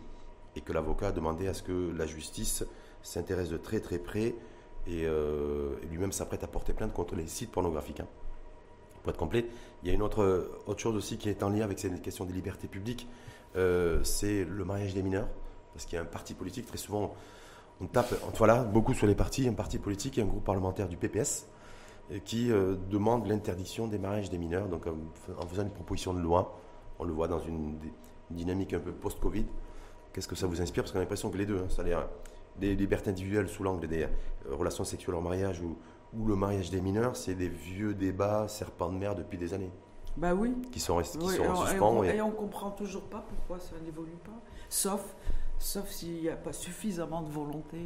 S1: et que l'avocat a demandé à ce que la justice s'intéresse de très très près et, euh, lui-même s'apprête à porter plainte contre les sites pornographiques. Hein. Pour être complet, il y a une autre, autre chose aussi qui est en lien avec cette question des libertés publiques, euh, c'est le mariage des mineurs. Parce qu'il y a un parti politique, très souvent, on tape voilà, beaucoup sur les partis, un parti politique et un groupe parlementaire du PPS qui euh, demande l'interdiction des mariages des mineurs, donc en faisant une proposition de loi. On le voit dans une, dynamique un peu post-Covid. Qu'est-ce que ça vous inspire? Parce qu'on a l'impression que les deux, hein, ça a des libertés individuelles sous l'angle des euh, relations sexuelles en mariage ou, ou le mariage des mineurs, c'est des vieux débats serpents de mer depuis des années.
S2: Bah oui.
S1: Qui sont,
S2: sont en suspens. Et on, ne comprend toujours pas pourquoi ça n'évolue pas. Sauf, sauf s'il n'y a pas suffisamment de volonté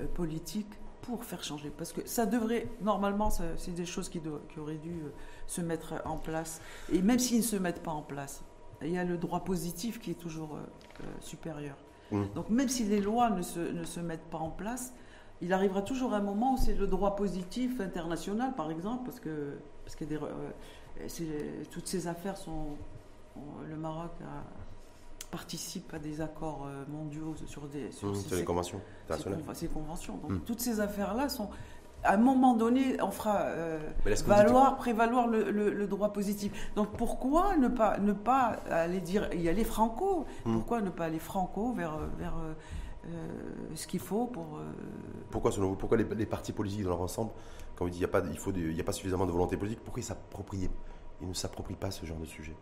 S2: euh, politique pour faire changer. Parce que ça devrait, normalement, c'est des choses qui, qui, auraient dû euh, se mettre en place. Et même s'ils ne se mettent pas en place, il y a le droit positif qui est toujours euh, euh, supérieur. Mmh. Donc même si les lois ne se, ne se, mettent pas en place, il arrivera toujours un moment où c'est le droit positif international, par exemple, parce que, parce que des, toutes ces affaires sont... Le Maroc a participe à des accords euh, mondiaux sur des
S1: sur, mmh, ces, conventions
S2: Ces, conventions. Donc, mmh. toutes ces affaires-là sont à un moment donné, on fera euh, valoir, prévaloir le, droit positif. Donc pourquoi ne pas, ne pas aller dire, y aller franco? Hmm. Pourquoi ne pas aller franco vers, vers euh, ce qu'il faut pour...
S1: Pourquoi, selon vous, pourquoi les, partis politiques dans leur ensemble, quand on dit qu'il n'y a, pas, il faut a pas suffisamment de volonté politique, pourquoi ils, ils ne s'approprient pas ce genre de sujet?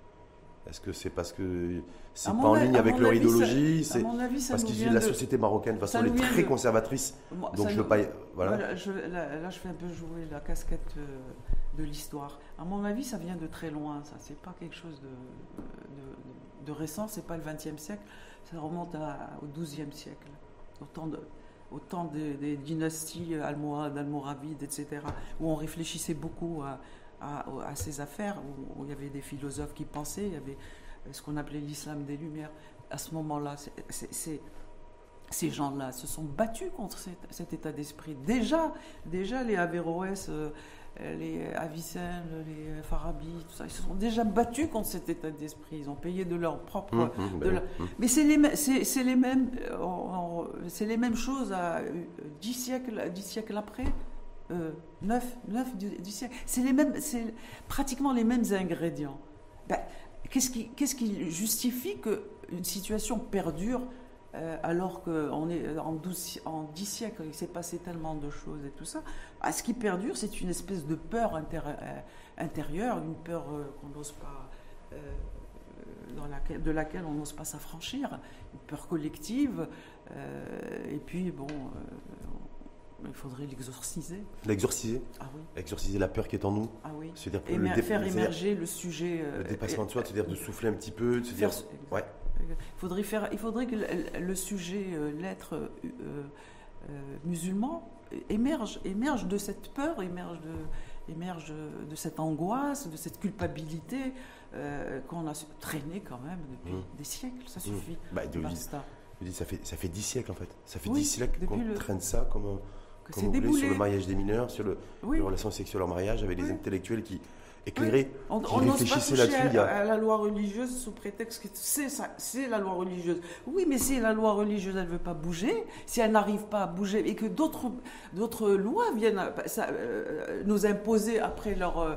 S1: Est-ce que c'est parce que c'est pas en ligne avec leur idéologie C'est parce que la société marocaine, de toute façon, elle est très conservatrice. donc je veux pas.
S2: Voilà. là, je fais un peu jouer la casquette euh, de l'histoire. À mon avis, ça vient de très loin. Ça, c'est pas quelque chose de, de, récent. C'est pas le XXe siècle. Ça remonte au XIIe siècle. Au temps, des, dynasties almohades, almoravides, etc., où on réfléchissait beaucoup à à, ces affaires, où, il y avait des philosophes qui pensaient, il y avait ce qu'on appelait l'islam des Lumières. À ce moment-là, ces gens-là se sont battus contre cet, état d'esprit. Déjà, déjà les Averroès, euh, les Avicenne, les Farabi, tout ça, ils se sont déjà battus contre cet état d'esprit. Ils ont payé de leur propre. Mmh, mmh, ben mmh. Mais c'est les, les, mêmes, c'est les mêmes choses à dix siècles, dix siècles après. 9, euh, du, siècle. C'est les mêmes, c'est pratiquement les mêmes ingrédients. Ben, qu'est-ce qui, justifie qu'une situation perdure euh, alors qu'en est en, 12, en 10 siècles, il s'est passé tellement de choses et tout ça? Ben, ce qui perdure, c'est une espèce de peur euh, intérieure, une peur qu'on n'ose pas, de laquelle on n'ose pas s'affranchir, une peur collective. et puis, bon, il faudrait l'exorciser.
S1: L'exorciser
S2: Ah oui.
S1: Exorciser la peur qui est en nous.
S2: Ah oui. C'est-à-dire faire émerger le sujet.
S1: le euh, dépassement de soi, c'est-à-dire de souffler un petit peu, de se dire. Ouais.
S2: Il faudrait, faire, il faudrait que le, sujet, euh, l'être euh, musulman, émerge, émerge de cette peur, émerge de, émerge de cette angoisse, de cette culpabilité qu'on a traîné quand même depuis mmh. des siècles. Ça mmh. suffit.
S1: Bah, ça fait ça fait dix siècles en fait. Ça fait dix siècles qu'on traîne ça comme un sur le mariage des mineurs, sur le, les relations sexuelles en mariage, avec des intellectuels qui éclairaient,
S2: on, qui réfléchissaient là-dessus. À, à, la loi religieuse sous prétexte que c'est c'est la loi religieuse. Oui, mais si la loi religieuse elle veut pas bouger, si elle n'arrive pas à bouger et que d'autres d'autres lois viennent ça, euh, nous imposer après leur euh,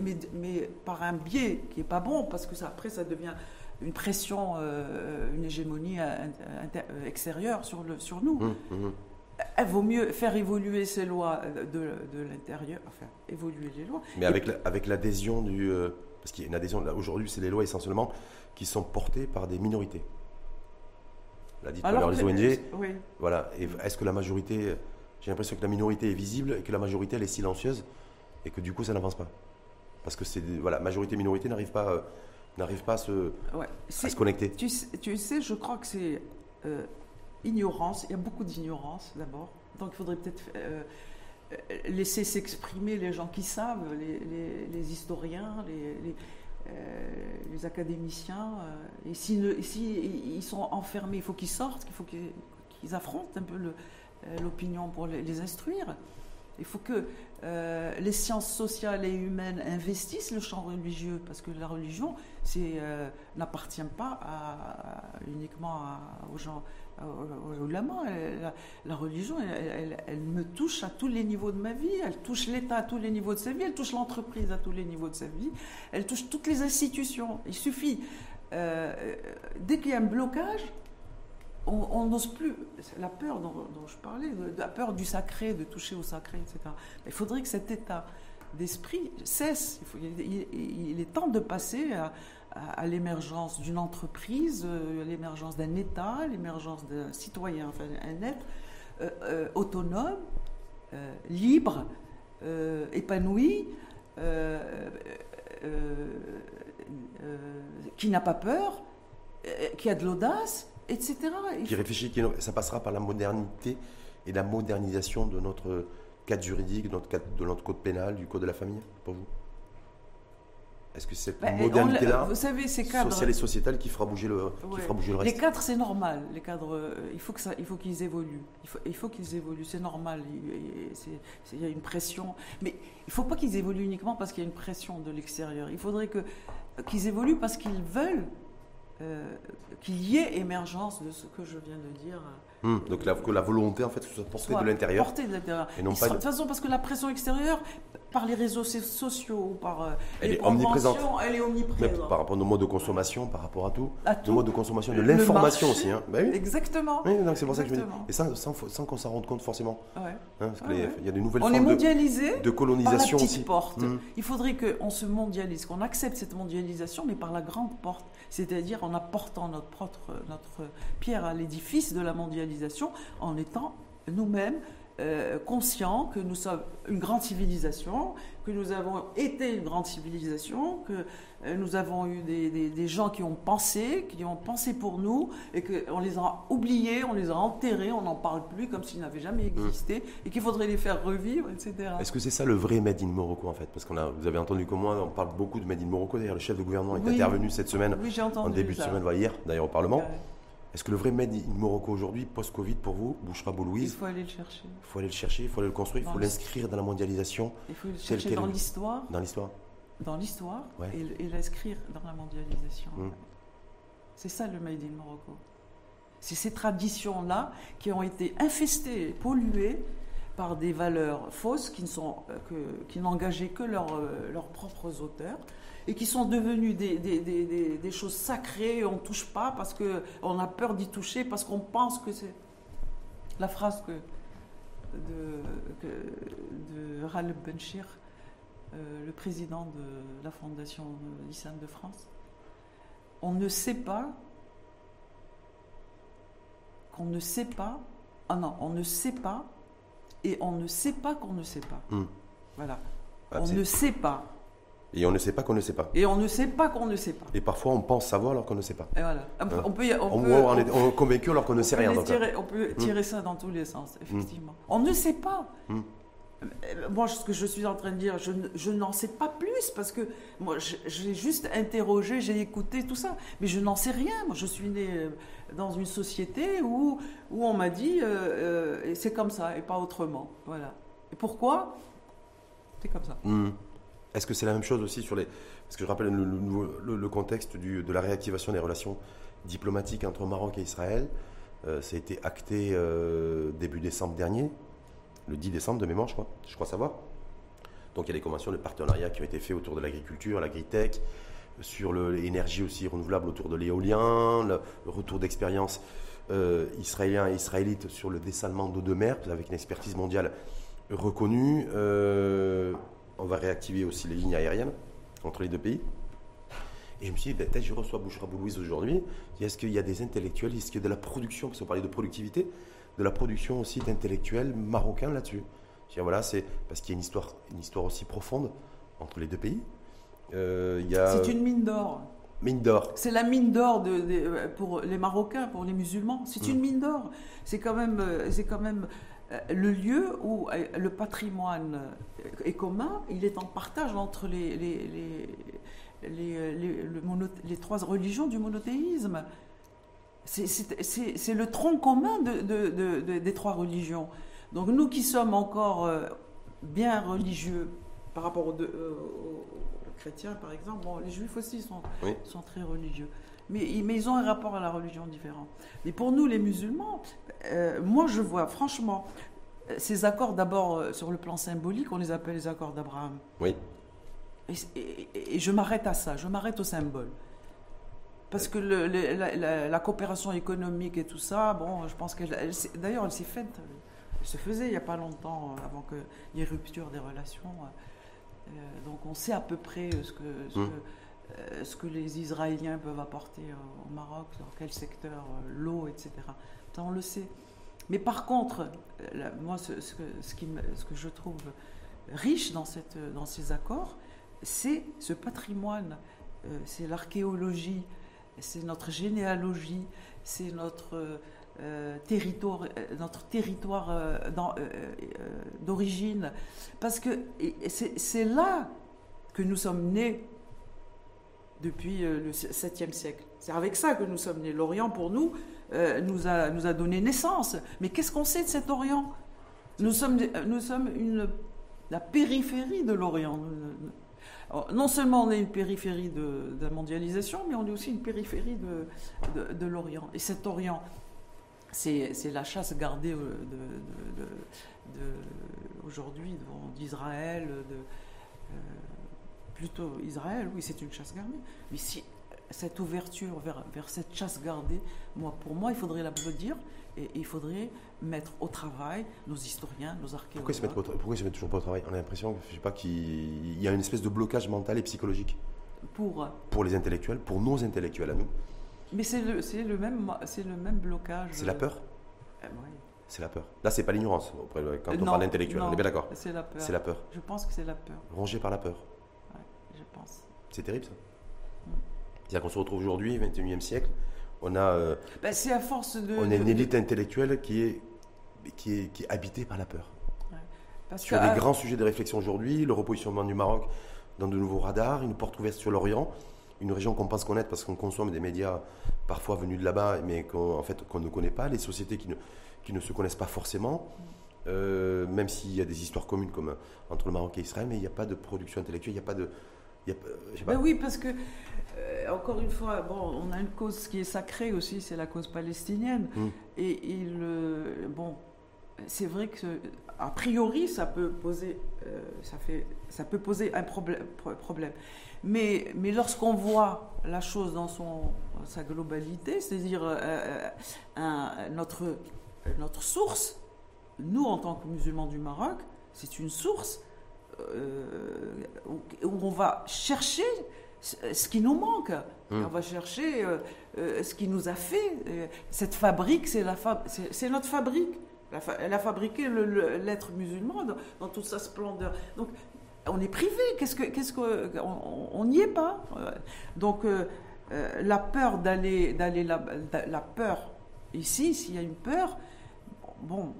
S2: mais, mais, par un biais qui est pas bon parce que ça après ça devient une pression, euh, une hégémonie extérieure sur, le, sur nous. Hum, hum, hum il vaut mieux faire évoluer ces lois de, de l'intérieur, enfin, évoluer les lois.
S1: Mais avec, avec l'adhésion du. Euh, parce qu'il y a une adhésion, aujourd'hui, c'est les lois essentiellement qui sont portées par des minorités. L'a dit tout à l'heure les ONG. Oui. Voilà. est-ce que la majorité. J'ai l'impression que la minorité est visible et que la majorité, elle est silencieuse et que du coup, ça n'avance pas? Parce que c'est. Voilà, majorité-minorité n'arrive pas, euh, n'arrive pas à se, à se connecter.
S2: Tu, tu, sais, je crois que c'est. Euh, ignorance, il y a beaucoup d'ignorance d'abord. Donc il faudrait peut-être euh, laisser s'exprimer les gens qui savent, les, historiens, les, euh, académiciens. Euh, et s'ils si, ils sont enfermés, il faut qu'ils sortent, il faut qu'ils affrontent un peu l'opinion pour les, instruire. Il faut que les sciences sociales et humaines investissent le champ religieux, parce que la religion n'appartient pas uniquement aux gens la, la, religion, elle, me touche à tous les niveaux de ma vie, elle touche l'État à tous les niveaux de sa vie, elle touche l'entreprise à tous les niveaux de sa vie, elle touche toutes les institutions. Il suffit, euh, dès qu'il y a un blocage, on n'ose plus, la peur dont, je parlais, la peur du sacré, de toucher au sacré, etc. Il faudrait que cet état d'esprit cesse. il, est temps de passer à, à, l'émergence d'une entreprise, euh, à l'émergence d'un État, à l'émergence d'un citoyen, enfin un être euh, euh, autonome, libre, épanoui, qui n'a pas peur, qui a de l'audace, etc.
S1: Qui réfléchit, qui, ça passera par la modernité et la modernisation de notre cadre juridique, de notre, de notre code pénal, du code de la famille, pour vous? Est-ce que c'est cette ben, modernité-là, sociale et sociétale, qui fera bouger le, qui fera bouger le reste
S2: Les cadres, c'est normal. Les cadres, euh, il faut que ça, il faut qu'ils évoluent. Il faut, il faut qu'ils évoluent. C'est normal. Il, y a une pression, mais il ne faut pas qu'ils évoluent uniquement parce qu'il y a une pression de l'extérieur. Il faudrait que qu'ils évoluent parce qu'ils veulent euh, qu'il y ait émergence de ce que je viens de dire
S1: Hum, donc la, que la volonté, en fait, soit portée de l'intérieur.
S2: Portée de l'intérieur.
S1: Et non pas de-
S2: De toute façon, parce que la pression extérieure, par les réseaux so- sociaux, ou par euh,
S1: Elle
S2: les
S1: est omniprésente.
S2: elle est omniprésente.
S1: par rapport à nos modes de consommation, par rapport à tout.
S2: À
S1: Nos
S2: tout.
S1: modes de consommation, de l'information aussi. Hein. Ben oui.
S2: Exactement.
S1: Oui, donc c'est pour ça que je me dis. Et sans, sans, sans qu'on s'en rende compte forcément.
S2: Ouais.
S1: hein, parce qu'il
S2: Ouais, ouais.
S1: y a des nouvelles
S2: On est
S1: formes de,
S2: mondialisé
S1: de
S2: par la
S1: colonisation
S2: petite
S1: aussi.
S2: porte.
S1: Hum.
S2: Il faudrait qu'on se mondialise, qu'on accepte cette mondialisation, mais par la grande porte. C'est-à-dire en apportant notre, propre, notre pierre à l'édifice de la mondialisation, en étant nous-mêmes euh, conscients que nous sommes une grande civilisation, que nous avons été une grande civilisation, que euh, nous avons eu des, des- des gens qui ont pensé, qui ont pensé pour nous, et qu'on les a oubliés, on les a enterrés, on n'en parle plus comme s'ils n'avaient jamais existé, et qu'il faudrait les faire revivre, etc.
S1: Est-ce que c'est ça le vrai Made in Morocco en fait? Parce qu'on a, vous avez entendu comme moi, on parle beaucoup de Made in Morocco. D'ailleurs, le chef de gouvernement est
S2: Oui.
S1: intervenu cette semaine,
S2: Oui,
S1: en début de semaine, voilà, hier d'ailleurs au Parlement.
S2: Ouais.
S1: Est-ce que le vrai Made in Morocco aujourd'hui, post-Covid pour vous, Bouchra
S2: Il
S1: Boulouise,
S2: faut aller le chercher.
S1: il faut aller le chercher, il faut aller le construire, il faut l'inscrire dans la mondialisation,
S2: Il faut le chercher
S1: quel.
S2: dans l'histoire,
S1: dans l'histoire
S2: dans l'histoire,
S1: Ouais.
S2: et, l'inscrire dans la mondialisation.
S1: Mm.
S2: C'est ça le Made in Morocco. C'est ces traditions-là qui ont été infestées, polluées par des valeurs fausses qui ne sont euh, que- leurs euh, leurs propres auteurs et qui sont devenues des, des- des- des- des choses sacrées. On ne touche pas parce que on a peur d'y toucher parce qu'on pense que c'est la phrase que de, que- de Benchir, euh, le président de la Fondation de l'Islam de France. On ne sait pas qu'on ne sait pas. Ah non, on ne sait pas et on ne sait pas qu'on ne sait pas.
S1: Hmm.
S2: Voilà.
S1: Ah,
S2: on ne sait pas
S1: Et on ne sait pas qu'on ne sait pas.
S2: et on ne sait pas qu'on ne sait pas.
S1: Et parfois on pense savoir alors qu'on ne sait pas.
S2: Et voilà. On peut,
S1: Hein.
S2: on peut, y- on
S1: On,
S2: peut-
S1: on est, on est convaincu alors qu'on ne sait rien. donc, hein.
S2: tirer, on peut tirer ça dans tous les sens, effectivement. On ne sait pas.
S1: Mm.
S2: Euh, Moi, ce que je suis en train de dire, je, je n'en sais pas plus parce que moi, j'ai juste interrogé, j'ai écouté tout ça, mais je n'en sais rien. Moi, je suis née euh, dans une société où, où on m'a dit euh, euh, c'est comme ça et pas autrement. Voilà. Et pourquoi? C'est comme ça.
S1: Est-ce que c'est la même chose aussi sur les. Parce que je rappelle le, contexte de la réactivation des relations diplomatiques entre Maroc et Israël. Euh, ça a été acté euh, début décembre dernier, le 10 décembre de mémoire, je crois, je crois savoir. Donc il y a des conventions de partenariat qui ont été faites autour de l'agriculture, l'agritech, sur l'énergie aussi renouvelable autour de l'éolien, le, le retour d'expérience euh, israélien et israélite sur le dessalement d'eau de mer, avec une expertise mondiale reconnue. On va réactiver aussi les lignes aériennes entre les deux pays. Et je me suis dit, ben, peut-être je reçois Bouchra Boulouise aujourd'hui. Est-ce qu'il y a des intellectuels, est-ce qu'il y a de la production, parce qu'on parlait de productivité, de la production aussi d'intellectuels marocains là-dessus? Je dis, voilà, c'est parce qu'il y a une histoire, une histoire aussi profonde entre les deux pays. Euh, il y a
S2: C'est une mine d'or.
S1: mine d'or.
S2: C'est la mine d'or de, de- pour les Marocains, pour les musulmans. C'est une mine d'or. C'est quand même, euh, c'est quand même le lieu où euh, le patrimoine euh, est commun. Il est en partage entre les, les, les, les- les- le mono- les trois religions du monothéisme. C'est- le tronc commun de- de- de- de- des trois religions. Donc nous qui sommes encore euh, bien religieux par rapport aux, deux- euh, aux- aux chrétiens, par exemple, bon, les juifs aussi sont,
S1: Oui.
S2: sont très religieux. Mais, ils- mais ils ont un rapport à la religion différent. Mais pour nous, les musulmans, euh, moi je vois franchement euh, ces accords, d'abord euh, sur le plan symbolique, on les appelle les accords d'Abraham.
S1: Oui.
S2: Et, et- et je m'arrête à ça, je m'arrête au symbole. Parce que le- le- la, la- la coopération économique et tout ça, bon, je pense s'est- D'ailleurs, elle s'est faite, elle se faisait il n'y a pas longtemps, euh, avant qu'il y ait rupture des relations. Euh, donc on sait à peu près euh, ce que, ce,
S1: Mm.
S2: que, euh, ce que les Israéliens peuvent apporter euh, au Maroc, dans quel secteur, euh, l'eau, etc. Ça, on le sait. Mais par contre, euh, moi, ce, ce que, ce que je trouve riche dans, cette, dans ces accords, c'est ce patrimoine, euh, c'est l'archéologie, c'est notre généalogie, c'est notre euh, euh, territoire, euh, notre territoire euh, euh, euh, d'origine. Parce que c'est là que nous sommes nés depuis euh, le 7e siècle. C'est avec ça que nous sommes nés. L'Orient, pour nous, euh, nous, a, nous a donné naissance. Mais qu'est-ce qu'on sait de cet Orient? Nous sommes, nous sommes une, la périphérie de l'Orient. Non seulement on est une périphérie de, la mondialisation, mais on est aussi une périphérie de, de, de l'Orient. Et cet Orient, c'est la chasse gardée de, aujourd'hui d'Israël, de, plutôt Israël, oui, c'est une chasse gardée. Mais si cette ouverture vers, vers cette chasse gardée, moi, pour moi, il faudrait l'applaudir et il faudrait mettre au travail nos historiens, nos archéologues.
S1: Pourquoi ils se mettent, toujours pas au travail? On a l'impression je sais pas, qu'il y a une espèce de blocage mental et psychologique.
S2: Pour
S1: Pour les intellectuels, pour nos intellectuels à nous.
S2: Mais c'est le, le, même, le même blocage.
S1: C'est la peur?
S2: euh, oui.
S1: C'est la peur. Là, c'est pas l'ignorance quand on parle d'intellectuel. On est bien d'accord.
S2: C'est la peur.
S1: C'est la peur.
S2: Je pense que c'est la peur.
S1: Rongé par la peur. C'est terrible ça. C'est-à-dire qu'on se retrouve aujourd'hui, 21e siècle, on a. Euh,
S2: ben, c'est à force de.
S1: On
S2: a
S1: une élite intellectuelle qui est, qui est, qui est habitée par la peur. sur les grands sujets de réflexion aujourd'hui, le repositionnement du Maroc dans de nouveaux radars, une porte ouverte sur l'Orient, une région qu'on pense connaître parce qu'on consomme des médias parfois venus de là-bas, mais qu'on en fait, qu'on ne connaît pas, les sociétés qui ne, qui ne se connaissent pas forcément, euh, même s'il y a des histoires communes comme entre le Maroc et Israël, mais il n'y a pas de production intellectuelle, il n'y a pas de.
S2: Ben oui, parce que euh, encore une fois, bon, on a une cause qui est sacrée aussi, c'est la cause palestinienne. Mm. Et bon, c'est vrai que a priori, ça peut poser, euh, ça fait, ça peut poser un problème. problème. Mais, mais lorsqu'on voit la chose dans son, sa globalité, c'est-à-dire euh, notre, notre source, nous en tant que musulmans du Maroc, c'est une source où, on va chercher ce qui nous manque. Hmm. On va chercher euh, euh, ce qui nous a fait. Euh, cette fabrique, c'est notre fabrique. Elle a fabriqué l'être musulman dans, toute sa splendeur. Donc, on est privé. Qu'est-ce que, qu'est-ce que, on n'y est pas. Donc, la peur d'aller, d'aller la, la, peur ici, s'il y a une peur, bon,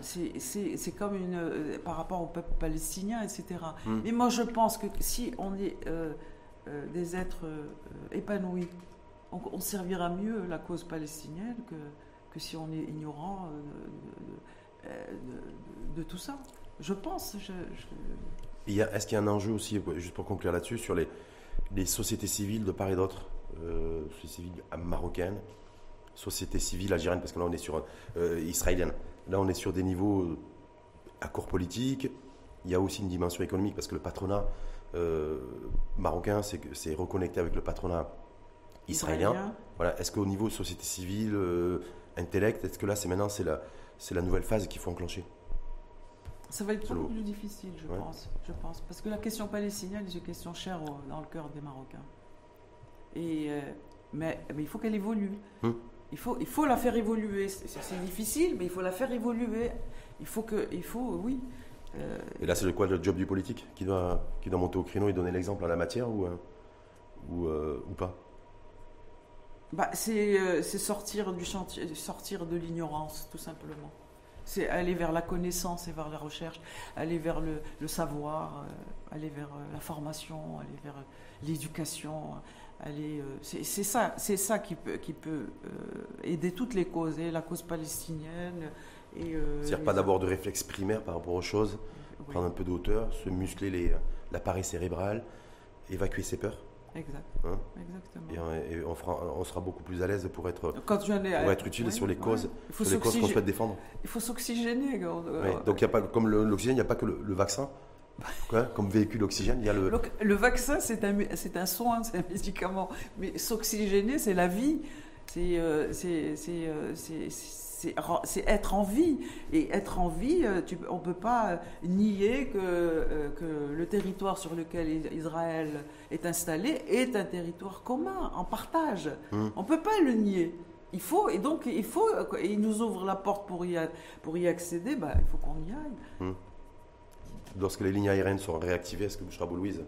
S2: c'est comme une par rapport au peuple palestinien, etc. Hmm. Mais moi, je pense que si on est euh, des êtres euh, épanouis. On, servira mieux la cause palestinienne que, que si on est ignorant euh, de, tout ça. Je pense.
S1: Est-ce qu'il y a un enjeu aussi, juste pour conclure là-dessus, sur les, les sociétés civiles de part et d'autre, euh, sociétés civiles marocaines, sociétés civiles algériennes, parce que là on est sur israélienne. Là on est sur des niveaux accords politiques. Il y a aussi une dimension économique parce que le patronat euh, marocain c'est reconnecté avec le patronat israélien. Voilà. Est-ce qu'au niveau société civile, euh, intellect, est-ce que là, c'est maintenant, c'est la, c'est la nouvelle phase qu'il faut enclencher?
S2: Ça va être beaucoup plus difficile, je pense. Je pense, parce que la question palestinienne est une question chère dans le cœur des Marocains. Et euh, mais, mais, il faut qu'elle évolue. Hum. Il faut, il faut la faire évoluer. C'est difficile, mais il faut la faire évoluer. Il faut que, il faut, oui,
S1: et là, c'est quoi le job du politique qui doit, qui doit monter au créneau et donner l'exemple en la matière ou, euh, ou, euh, ou pas?
S2: Bah, euh, C'est sortir du chantier, sortir de l'ignorance, tout simplement. C'est aller vers la connaissance et vers la recherche, aller vers le, le savoir, aller vers la formation, aller vers l'éducation. Aller, c'est, ça, c'est ça qui peut, qui peut aider toutes les causes, et la cause palestinienne,
S1: euh, C'est-à-dire pas d'abord de réflexe primaire par rapport aux choses, prendre un peu de hauteur, se muscler les, l'appareil cérébral, évacuer ses peurs.
S2: Exact. Hein Exactement.
S1: Et, on, fera, on, sera beaucoup plus à l'aise pour être,
S2: Quand pour
S1: être utile sur les causes, sur les causes qu'on souhaite défendre.
S2: Il faut s'oxygéner.
S1: donc, y a pas, comme l'oxygène, il n'y a pas que le, vaccin. Comme véhicule oxygène, il y a le.
S2: le vaccin, c'est un, c'est un soin, c'est un médicament. Mais s'oxygéner, c'est la vie. C'est, euh, c'est, euh, c'est, être en vie. Et être en vie, euh, on ne peut pas euh, nier que, que, le territoire sur lequel Israël est installé est un territoire commun, en partage. Hum. On ne peut pas le nier. Il faut, et donc, il faut, il nous ouvre la porte pour y, pour y accéder, bah, il faut qu'on y aille. Hum.
S1: Lorsque les lignes aériennes seront réactivées, est-ce que Bouchra Louise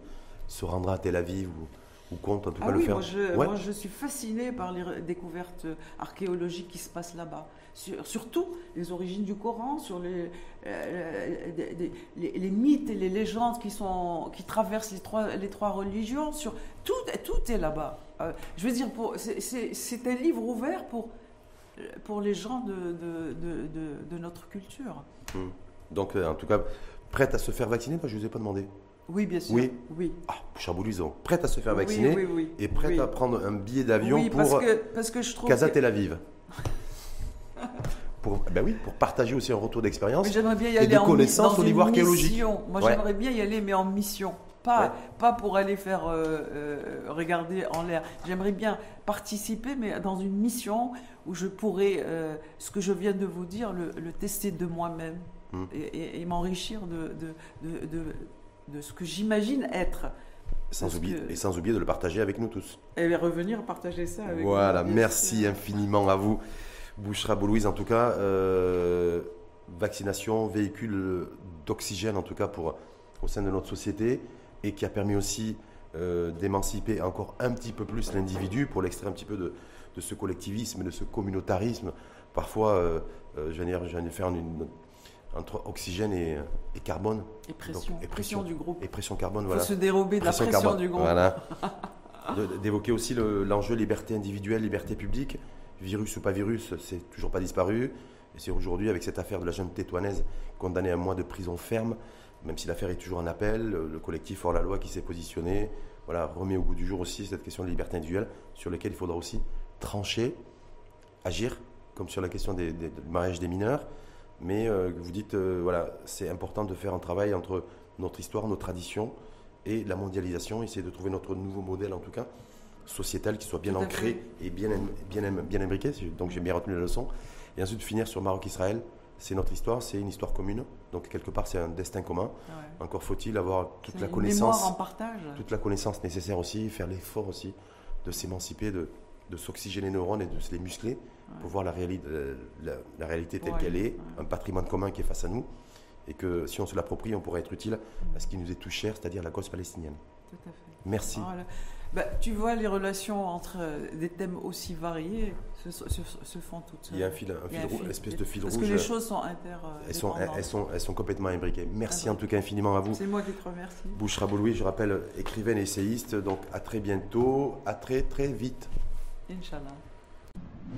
S1: se rendra à Tel Aviv ou ou compte en tout
S2: cas
S1: ah
S2: le
S1: faire
S2: moi je, moi je, suis fasciné par les découvertes archéologiques qui se passent là-bas. Sur, surtout les origines du Coran, sur les, euh, les, les, mythes et les légendes qui, sont, qui traversent les trois, les trois religions. Sur, tout, tout est là-bas. Euh, je veux dire, c'est un livre ouvert pour, pour les gens de, de, de, de notre culture.
S1: Hmm. Donc, euh, en tout cas, prête à se faire vacciner Moi, je ne vous ai pas demandé.
S2: Oui, bien sûr.
S1: Oui.
S2: oui.
S1: Ah, Charboulisant, prête à se faire vacciner et prête à prendre un billet d'avion pour
S2: parce que, parce que je trouve
S1: Casa Tel Aviv. pour, ben oui, pour partager aussi un retour d'expérience. Et de connaissances au niveau
S2: une
S1: archéologique.
S2: mission. Moi,
S1: Ouais.
S2: j'aimerais bien y aller, mais en mission. Pas,
S1: Ouais.
S2: pas pour aller faire euh, euh, regarder en l'air. J'aimerais bien participer, mais dans une mission où je pourrais, euh, ce que je viens de vous dire, le, le tester de moi-même
S1: Hmm.
S2: et, et- et m'enrichir de, de, de, de- ce que j'imagine être.
S1: Sans oublier,
S2: que-
S1: Et sans oublier de le partager avec nous tous.
S2: Et revenir partager ça avec
S1: Voilà, merci infiniment à vous, Bouchera Boulouise. En tout cas, euh, vaccination, véhicule d'oxygène, en tout cas pour au sein de notre société, et qui a permis aussi euh, d'émanciper encore un petit peu plus l'individu pour l'extraire un petit peu de, de ce collectivisme, de ce communautarisme. Parfois, euh, euh, je viens de faire une, entre oxygène et, et carbone,
S2: Et pression,
S1: Donc, et
S2: pression
S1: pression.
S2: du groupe.
S1: et pression carbone.
S2: Il
S1: Voilà.
S2: faut se dérober de la pression
S1: carbone.
S2: du groupe.
S1: Voilà. D'évoquer aussi le- l'enjeu liberté individuelle, liberté publique. Virus ou pas virus, c'est toujours pas disparu. Et c'est aujourd'hui, avec cette affaire de la jeune tétouanaise condamnée à un mois de prison ferme, même si l'affaire est toujours en appel, le le collectif Hors la Loi qui s'est positionné, voilà, remet au goût du jour aussi cette question de liberté individuelle sur laquelle il faudra aussi trancher, agir, comme sur la question des, des- du mariage des mineurs. Mais euh, vous dites, euh, voilà, c'est important de faire un travail entre notre histoire, nos traditions et la mondialisation, essayer de trouver notre nouveau modèle en tout cas, sociétal, qui soit bien ancré et bien, bien, bien imbriqué. Donc j'ai bien retenu la leçon. Et ensuite finir sur Maroc-Israël, c'est notre histoire, c'est une histoire commune. Donc quelque part c'est un destin commun.
S2: Ouais.
S1: Encore faut-il avoir toute la connaissance
S2: mémoire en partage.
S1: toute la connaissance nécessaire aussi, faire l'effort aussi de s'émanciper, de, de s'oxygéner les neurones et de se les muscler pour voir la, réali- euh, la, la réalité telle qu'elle est, un patrimoine commun qui est face à nous, et que si on se l'approprie, on pourrait être utile à ce qui nous est tout cher, c'est-à-dire la cause palestinienne.
S2: Tout à fait.
S1: Merci.
S2: Voilà. Bah, tu vois, les relations entre euh, des thèmes aussi variés se, se- se font toutes seules.
S1: Il y a un fil, un fil
S2: un fil.
S1: une espèce de fil
S2: Parce
S1: rouge.
S2: que les choses sont inter.
S1: elles, sont, elles, sont, elles sont complètement imbriquées. Merci en tout cas infiniment à vous.
S2: C'est moi qui te remercie.
S1: Bouchra Bouloui, je rappelle, écrivaine et essayiste. Donc à très bientôt, à très très vite.
S2: Inch'Allah.